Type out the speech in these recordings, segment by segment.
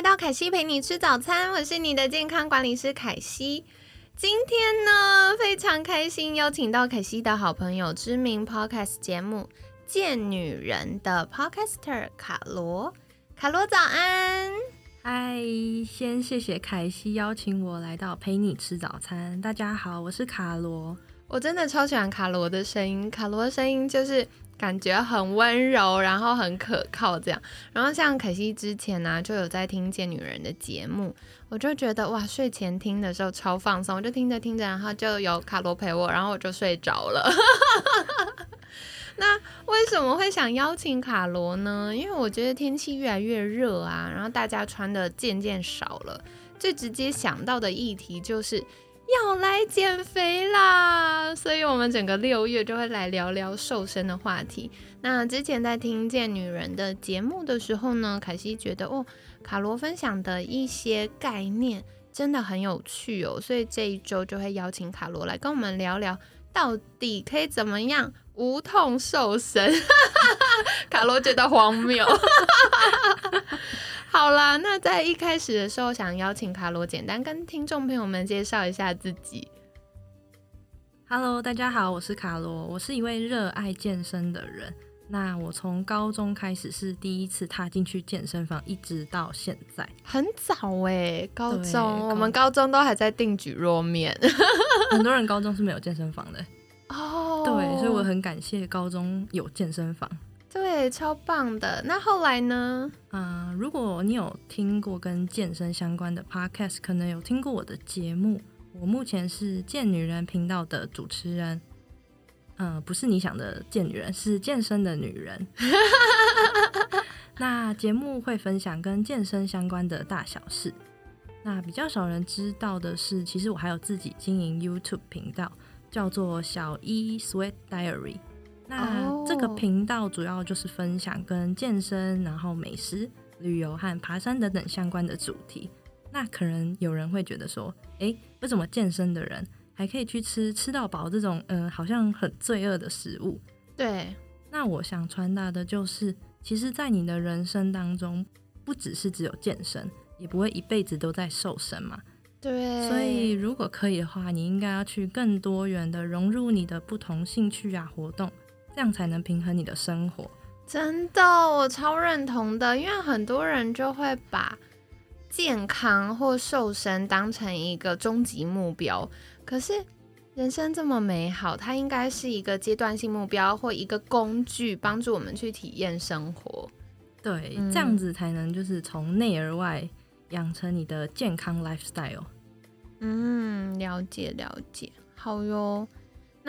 来到凯西陪你吃早餐，我是你的健康管理师凯西。今天呢，非常开心邀请到凯西的好朋友，知名 podcast 节目《贱女人》的 podcaster 卡罗。卡罗早安，嗨，先谢谢凯西邀请我来到陪你吃早餐。大家好，我是卡罗。我真的超喜欢卡罗的声音，卡罗的声音就是感觉很温柔，然后很可靠这样。然后像凯西之前呢、就有在听《贱女人》的节目，我就觉得哇，睡前听的时候超放松，我就听着听着，然后就有卡罗陪我，然后我就睡着了。那为什么会想邀请卡罗呢？因为我觉得天气越来越热啊，然后大家穿的渐渐少了，最直接想到的议题就是要来减肥啦，所以我们整个六月就会来聊聊瘦身的话题。那之前在听《见女人》的节目的时候呢，凯西觉得哦，卡罗分享的一些概念真的很有趣哦，所以这一周就会邀请卡罗来跟我们聊聊，到底可以怎么样无痛瘦身。卡罗觉得荒谬。好啦，那在一开始的时候，想邀请卡罗简单跟听众朋友们介绍一下自己。Hello，大家好，我是卡罗，我是一位热爱健身的人。那我从高中开始是第一次踏进去健身房，一直到现在。很早哎、高对中我们高中都还在定举弱面 很多人高中是没有健身房的，哦对，所以我很感谢高中有健身房。对超棒的。那后来呢？啊、如果你有听过跟健身相关的 podcast，可能有听过我的节目。我目前是健女人频道的主持人，嗯、不是你想的健女人，是健身的女人。那节目会分享跟健身相关的大小事。那比较少人知道的是，其实我还有自己经营 YouTube 频道，叫做小一 Sweat Diary。那哦这个频道主要就是分享跟健身、然后美食、旅游和爬山等等相关的主题。那可能有人会觉得说，诶，为什么健身的人还可以去吃吃到饱这种，嗯、好像很罪恶的食物？对，那我想传达的就是，其实，在你的人生当中，不只是只有健身，也不会一辈子都在瘦身嘛。对，所以，如果可以的话，你应该要去更多元的融入你的不同兴趣啊活动，这样才能平衡你的生活。真的我超认同的，因为很多人就会把健康或瘦身当成一个终极目标，可是人生这么美好，它应该是一个阶段性目标或一个工具，帮助我们去体验生活。对，嗯这样子才能就是从内而外养成你的健康 lifestyle。嗯，了解了解，好哟。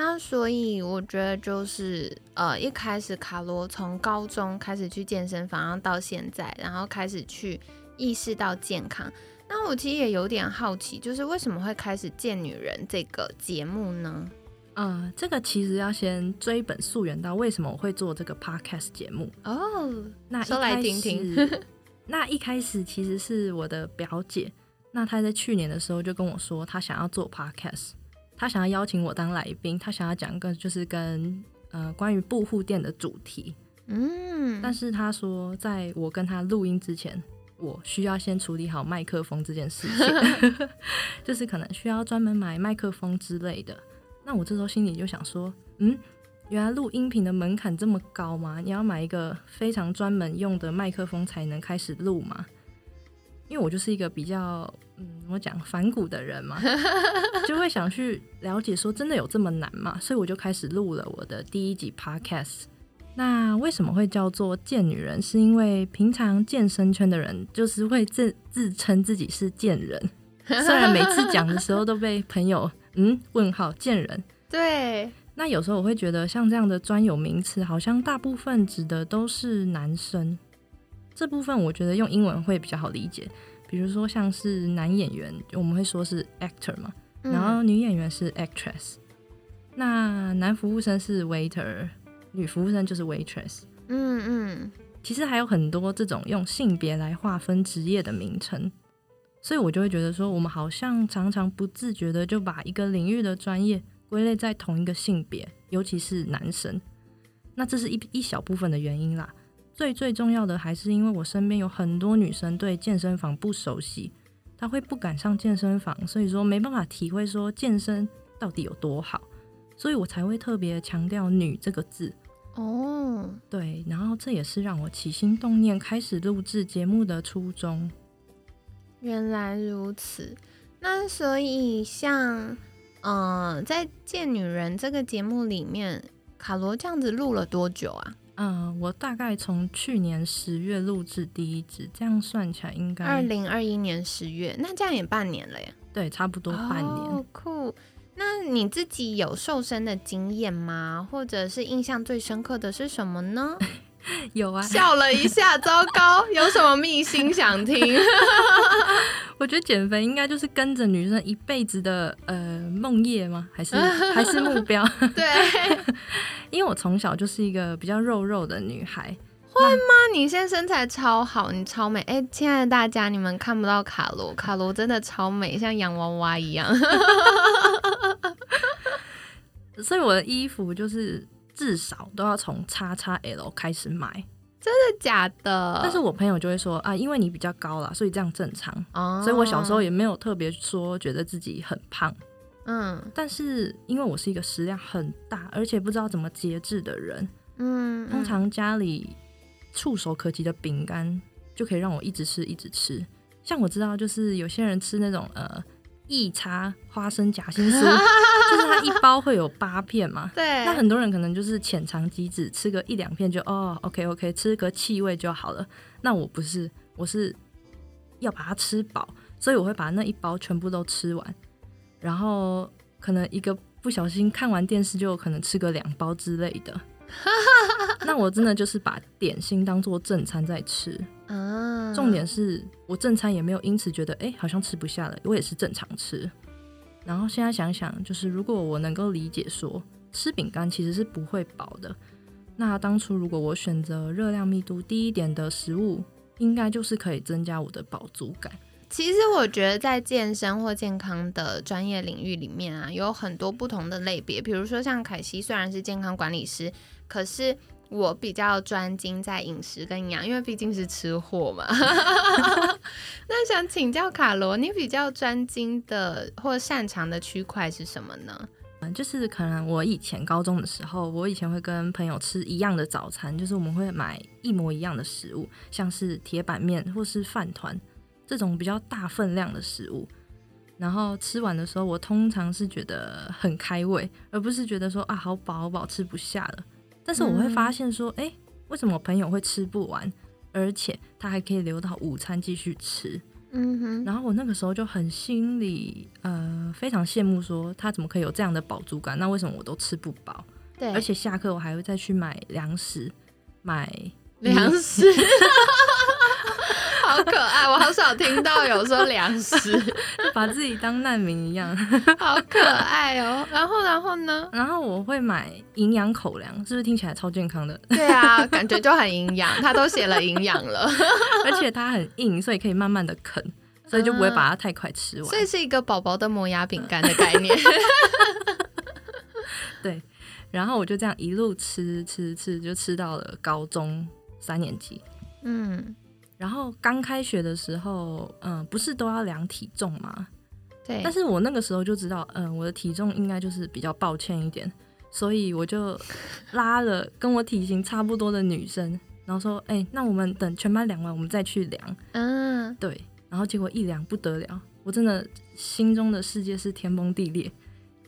那所以我觉得就是呃，一开始卡罗从高中开始去健身房，然后到现在，然后开始去意识到健康。那我其实也有点好奇，就是为什么会开始《见女人》这个节目呢？嗯，这个其实要先追本溯源到为什么我会做这个 podcast 节目。哦，那一说来开听听始 那一开始其实是我的表姐，那她在去年的时候就跟我说，她想要做 podcast，她想要邀请我当来宾，他想要讲个就是跟呃关于布户店的主题。嗯，但是他说，在我跟他录音之前，我需要先处理好麦克风这件事情，就是可能需要专门买麦克风之类的。那我这时候心里就想说，嗯，原来录音频的门槛这么高吗？你要买一个非常专门用的麦克风才能开始录吗？因为我就是一个比较嗯，怎么讲反骨的人嘛，就会想去了解说真的有这么难吗？所以我就开始录了我的第一集 podcast。那为什么会叫做贱女人？是因为平常健身圈的人就是会自自称自己是贱人，虽然每次讲的时候都被朋友嗯问号贱人。对，那有时候我会觉得像这样的专有名词，好像大部分指的都是男生。这部分我觉得用英文会比较好理解，比如说像是男演员，我们会说是 actor 嘛，然后女演员是 actress，那男服务生是 waiter。女服务生就是 waitress，嗯嗯，其实还有很多这种用性别来划分职业的名称，所以我就会觉得说，我们好像常常不自觉的就把一个领域的专业归类在同一个性别，尤其是男生。那这是一一小部分的原因啦，最最重要的还是因为我身边有很多女生对健身房不熟悉，她会不敢上健身房，所以说没办法体会说健身到底有多好，所以我才会特别强调“女”这个字。哦，对，然后这也是让我起心动念开始录制节目的初衷。原来如此，那所以像，嗯，在《贱女人》这个节目里面，卡罗这样子录了多久啊？嗯，我大概从去年十月录制第一支，这样算起来应该二零二一年十月，那这样也半年了耶。对，差不多半年。酷。那你自己有瘦身的经验吗？或者是印象最深刻的是什么呢？有啊，笑了一下，糟糕，有什么秘辛想听？我觉得减肥应该就是跟着女生一辈子的呃梦靥吗？还是 还是目标？对，因为我从小就是一个比较肉肉的女孩。会吗？你现在身材超好，你超美。哎，亲爱的大家，你们看不到卡罗，卡罗真的超美，像洋娃娃一样。所以我的衣服就是至少都要从叉叉 L 开始买，真的假的？但是我朋友就会说啊，因为你比较高啦，所以这样正常。哦，所以我小时候也没有特别说觉得自己很胖。嗯，但是因为我是一个食量很大，而且不知道怎么节制的人。嗯，通常家里。触手可及的饼干就可以让我一直吃一直吃。像我知道，就是有些人吃那种呃益叉花生夹心酥，就是它一包会有八片嘛。对。那很多人可能就是浅尝即止，吃个一两片就哦，OK OK，吃个气味就好了。那我不是，我是要把它吃饱，所以我会把那一包全部都吃完，然后可能一个不小心看完电视就可能吃个两包之类的。那我真的就是把点心当做正餐在吃啊。重点是我正餐也没有因此觉得哎好像吃不下了，我也是正常吃。然后现在想想，就是如果我能够理解说吃饼干其实是不会饱的，那当初如果我选择热量密度低一点的食物，应该就是可以增加我的饱足感。其实我觉得在健身或健康的专业领域里面啊，有很多不同的类别，比如说像凯西虽然是健康管理师。可是我比较专精在饮食跟营养，因为毕竟是吃货嘛。那想请教卡罗，你比较专精的或擅长的区块是什么呢？嗯，就是可能我以前高中的时候，我以前会跟朋友吃一样的早餐，就是我们会买一模一样的食物，像是铁板面或是饭团这种比较大分量的食物。然后吃完的时候，我通常是觉得很开胃，而不是觉得说啊好饱好饱吃不下了。但是我会发现说，哎，为什么朋友会吃不完，而且他还可以留到午餐继续吃？嗯哼。然后我那个时候就很心里呃非常羡慕，说他怎么可以有这样的饱足感？那为什么我都吃不饱？对。而且下课我还会再去买粮食，买粮食。好可爱，我好少听到有说粮食，把自己当难民一样，好可爱哦。然后，然后呢？然后我会买营养口粮，是不是听起来超健康的？对啊，感觉就很营养，它都写了营养了，而且它很硬，所以可以慢慢的啃，所以就不会把它太快吃完。所以是一个宝宝的磨牙饼干的概念。对，然后我就这样一路吃吃吃，就吃到了高中三年级。嗯。然后刚开学的时候，嗯，不是都要量体重吗？对。但是我那个时候就知道，嗯，我的体重应该就是比较抱歉一点，所以我就拉了跟我体型差不多的女生，然后说，哎，那我们等全班量完，我们再去量。嗯，对。然后结果一量不得了，我真的心中的世界是天崩地裂。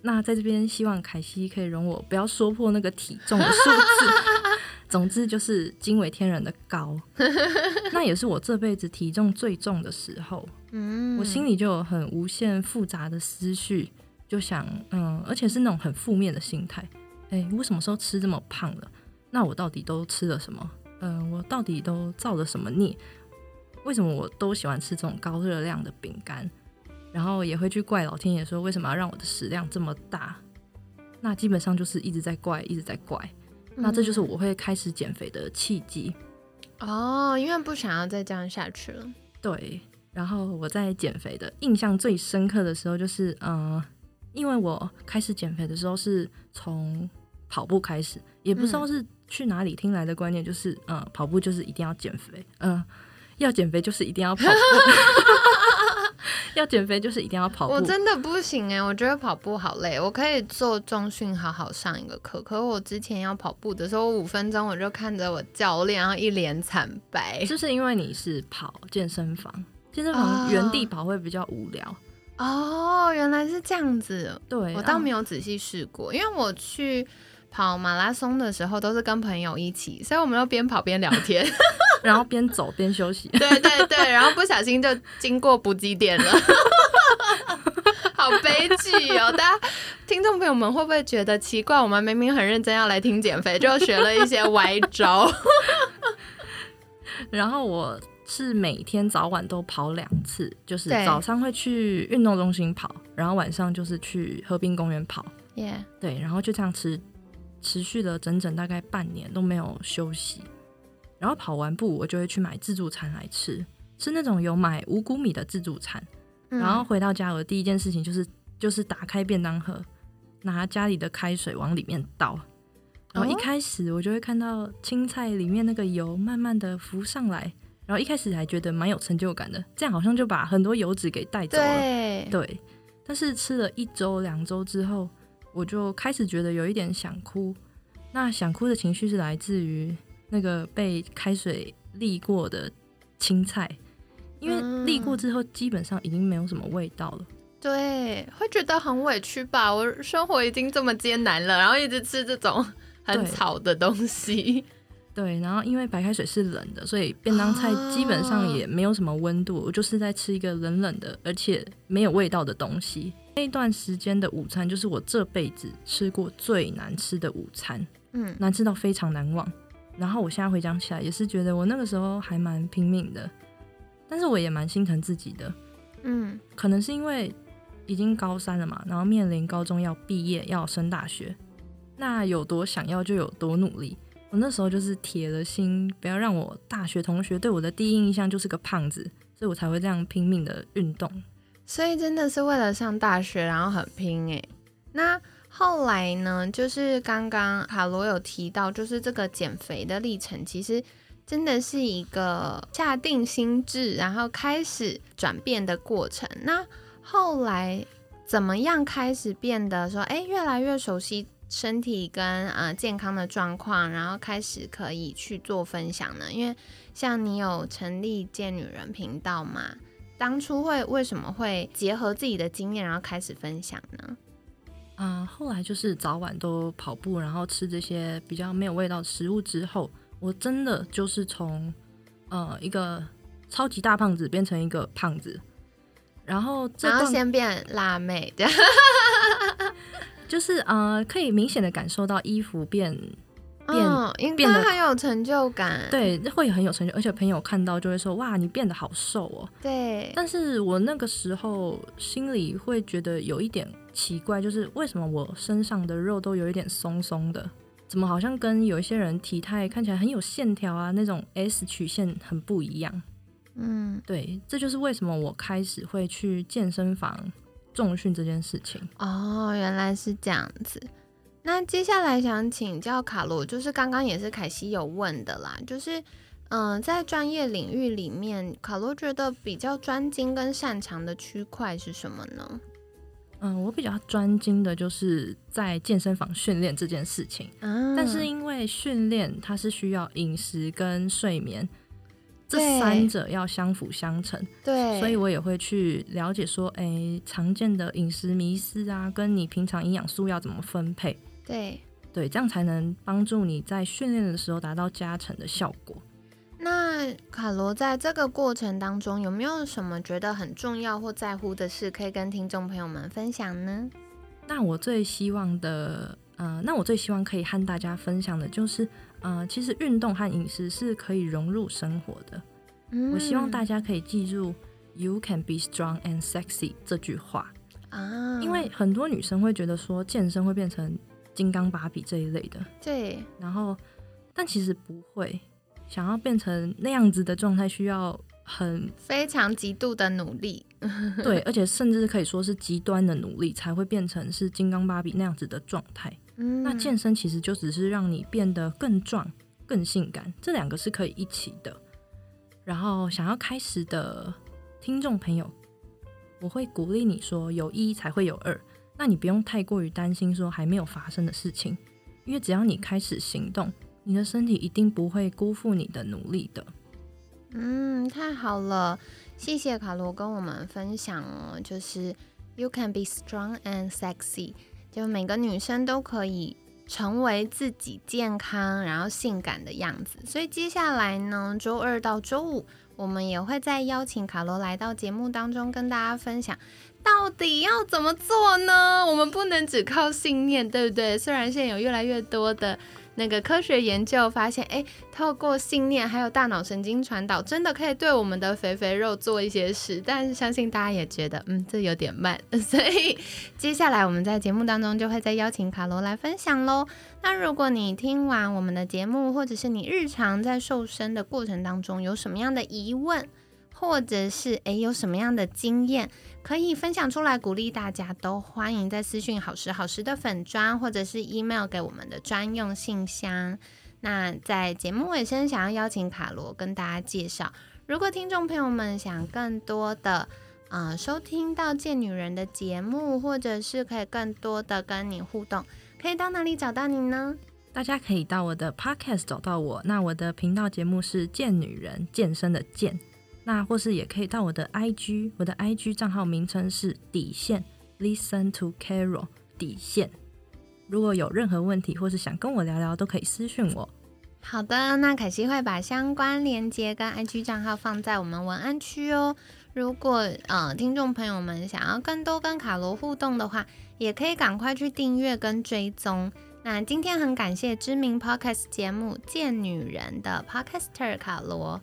那在这边希望凯西可以容我不要说破那个体重的数字。总之就是惊为天人的高，那也是我这辈子体重最重的时候。嗯，我心里就有很无限复杂的思绪，就想，嗯，而且是那种很负面的心态。哎，我什么时候吃这么胖了？那我到底都吃了什么？嗯，我到底都造了什么孽？为什么我都喜欢吃这种高热量的饼干？然后也会去怪老天爷，说为什么要让我的食量这么大？那基本上就是一直在怪，一直在怪。那这就是我会开始减肥的契机。哦，因为不想要再这样下去了。对。然后我在减肥的印象最深刻的时候，就是嗯，因为我开始减肥的时候是从跑步开始，也不知道是去哪里听来的观念，就是嗯，跑步就是一定要减肥，嗯，要减肥就是一定要跑步，要减肥就是一定要跑步。我真的不行哎，我觉得跑步好累。我可以做中训，好好上一个课，可是我之前要跑步的时候，五分钟我就看着我教练，然后一脸惨白。就是因为你是跑健身房。健身房原地跑会比较无聊哦，原来是这样子。对我倒没有仔细试过，因为我去跑马拉松的时候都是跟朋友一起，所以我们要边跑边聊天，然后边走边休息。对对对，然后不小心就经过补给点了，好悲剧哦！大家听众朋友们会不会觉得奇怪？我们明明很认真要来听减肥，就学了一些歪招。然后我。是每天早晚都跑两次，就是早上会去运动中心跑，然后晚上就是去河滨公园跑。耶，对，然后就这样持持续了整整大概半年都没有休息。然后跑完步，我就会去买自助餐来吃，是那种有买五谷米的自助餐。然后回到家，我的第一件事情就是就是打开便当盒，拿家里的开水往里面倒。然后一开始我就会看到青菜里面那个油慢慢的浮上来。然后一开始还觉得蛮有成就感的，这样好像就把很多油脂给带走了。对，但是吃了一周、两周之后，我就开始觉得有一点想哭。那想哭的情绪是来自于那个被开水沥过的青菜，因为沥过之后基本上已经没有什么味道了。对，会觉得很委屈吧？我生活已经这么艰难了，然后一直吃这种很草的东西。对，然后因为白开水是冷的，所以便当菜基本上也没有什么温度，我就是在吃一个冷冷的，而且没有味道的东西。那段时间的午餐就是我这辈子吃过最难吃的午餐，嗯，难吃到非常难忘。然后我现在回想起来，也是觉得我那个时候还蛮拼命的，但是我也蛮心疼自己的，嗯，可能是因为已经高三了嘛，然后面临高中要毕业要升大学，那有多想要就有多努力。我那时候就是铁了心，不要让我大学同学对我的第一印象就是个胖子，所以我才会这样拼命的运动。所以真的是为了上大学，然后很拼诶。那后来呢？就是刚刚卡罗有提到，就是这个减肥的历程，其实真的是一个下定心智，然后开始转变的过程。那后来怎么样开始变得说，哎，越来越熟悉？身体跟呃健康的状况，然后开始可以去做分享呢。因为像你有成立健女人频道嘛，当初会为什么会结合自己的经验，然后开始分享呢？嗯，后来就是早晚都跑步，然后吃这些比较没有味道的食物之后，我真的就是从呃一个超级大胖子变成一个胖子，然后然后先变辣妹对。就是呃，可以明显的感受到衣服变变变得很有成就感，对，会很有成就，而且朋友看到就会说哇，你变得好瘦哦。对，但是我那个时候心里会觉得有一点奇怪，就是为什么我身上的肉都有一点松松的，怎么好像跟有一些人体态看起来很有线条啊，那种 S 曲线很不一样。嗯，对，这就是为什么我开始会去健身房。重训这件事情哦，原来是这样子。那接下来想请教卡罗，就是刚刚也是凯西有问的啦，就是嗯，在专业领域里面，卡罗觉得比较专精跟擅长的区块是什么呢？嗯，我比较专精的就是在健身房训练这件事情，但是因为训练它是需要饮食跟睡眠。这三者要相辅相成，对，所以我也会去了解说，哎，常见的饮食迷思啊，跟你平常营养素要怎么分配？对，对，这样才能帮助你在训练的时候达到加成的效果。那卡罗在这个过程当中有没有什么觉得很重要或在乎的事，可以跟听众朋友们分享呢？那我最希望的，呃，那我最希望可以和大家分享的就是，呃，其实运动和饮食是可以融入生活的。我希望大家可以记住 “You can be strong and sexy” 这句话啊，因为很多女生会觉得说健身会变成金刚芭比这一类的，对，然后但其实不会，想要变成那样子的状态需要很非常极度的努力，对，而且甚至可以说是极端的努力才会变成是金刚芭比那样子的状态。那健身其实就只是让你变得更壮、更性感，这两个是可以一起的。然后想要开始的听众朋友，我会鼓励你说有一才会有二，那你不用太过于担心说还没有发生的事情，因为只要你开始行动，你的身体一定不会辜负你的努力的。嗯，太好了，谢谢卡罗跟我们分享哦，就是 You can be strong and sexy，就每个女生都可以。成为自己健康然后性感的样子，所以接下来呢，周二到周五，我们也会在邀请卡罗来到节目当中，跟大家分享到底要怎么做呢？我们不能只靠信念，对不对？虽然现在有越来越多的。那个科学研究发现，哎，透过信念还有大脑神经传导，真的可以对我们的肥肥肉做一些事。但是相信大家也觉得，嗯，这有点慢。所以接下来我们在节目当中就会再邀请卡罗来分享喽。那如果你听完我们的节目，或者是你日常在瘦身的过程当中有什么样的疑问，或者是诶有什么样的经验可以分享出来，鼓励大家都欢迎在私讯好时好时的粉砖，或者是 email 给我们的专用信箱。那在节目尾声，想要邀请卡罗跟大家介绍，如果听众朋友们想更多的啊收听到贱女人的节目，或者是可以更多的跟你互动，可以到哪里找到你呢？大家可以到我的 podcast 找到我。那我的频道节目是贱女人健身的健。那或是也可以到我的 IG，我的 IG 账号名称是底线 Listen to Carol 底线。如果有任何问题或是想跟我聊聊，都可以私讯我。好的，那凯西会把相关链接跟 IG 账号放在我们文案区哦。如果呃听众朋友们想要更多跟卡罗互动的话，也可以赶快去订阅跟追踪。那今天很感谢知名 Podcast 节目《贱女人》的 Podcaster 卡罗。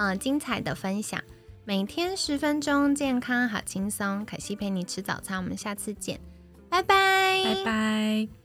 嗯，精彩的分享，每天十分钟，健康好轻松。可惜陪你吃早餐，我们下次见，拜拜，拜拜。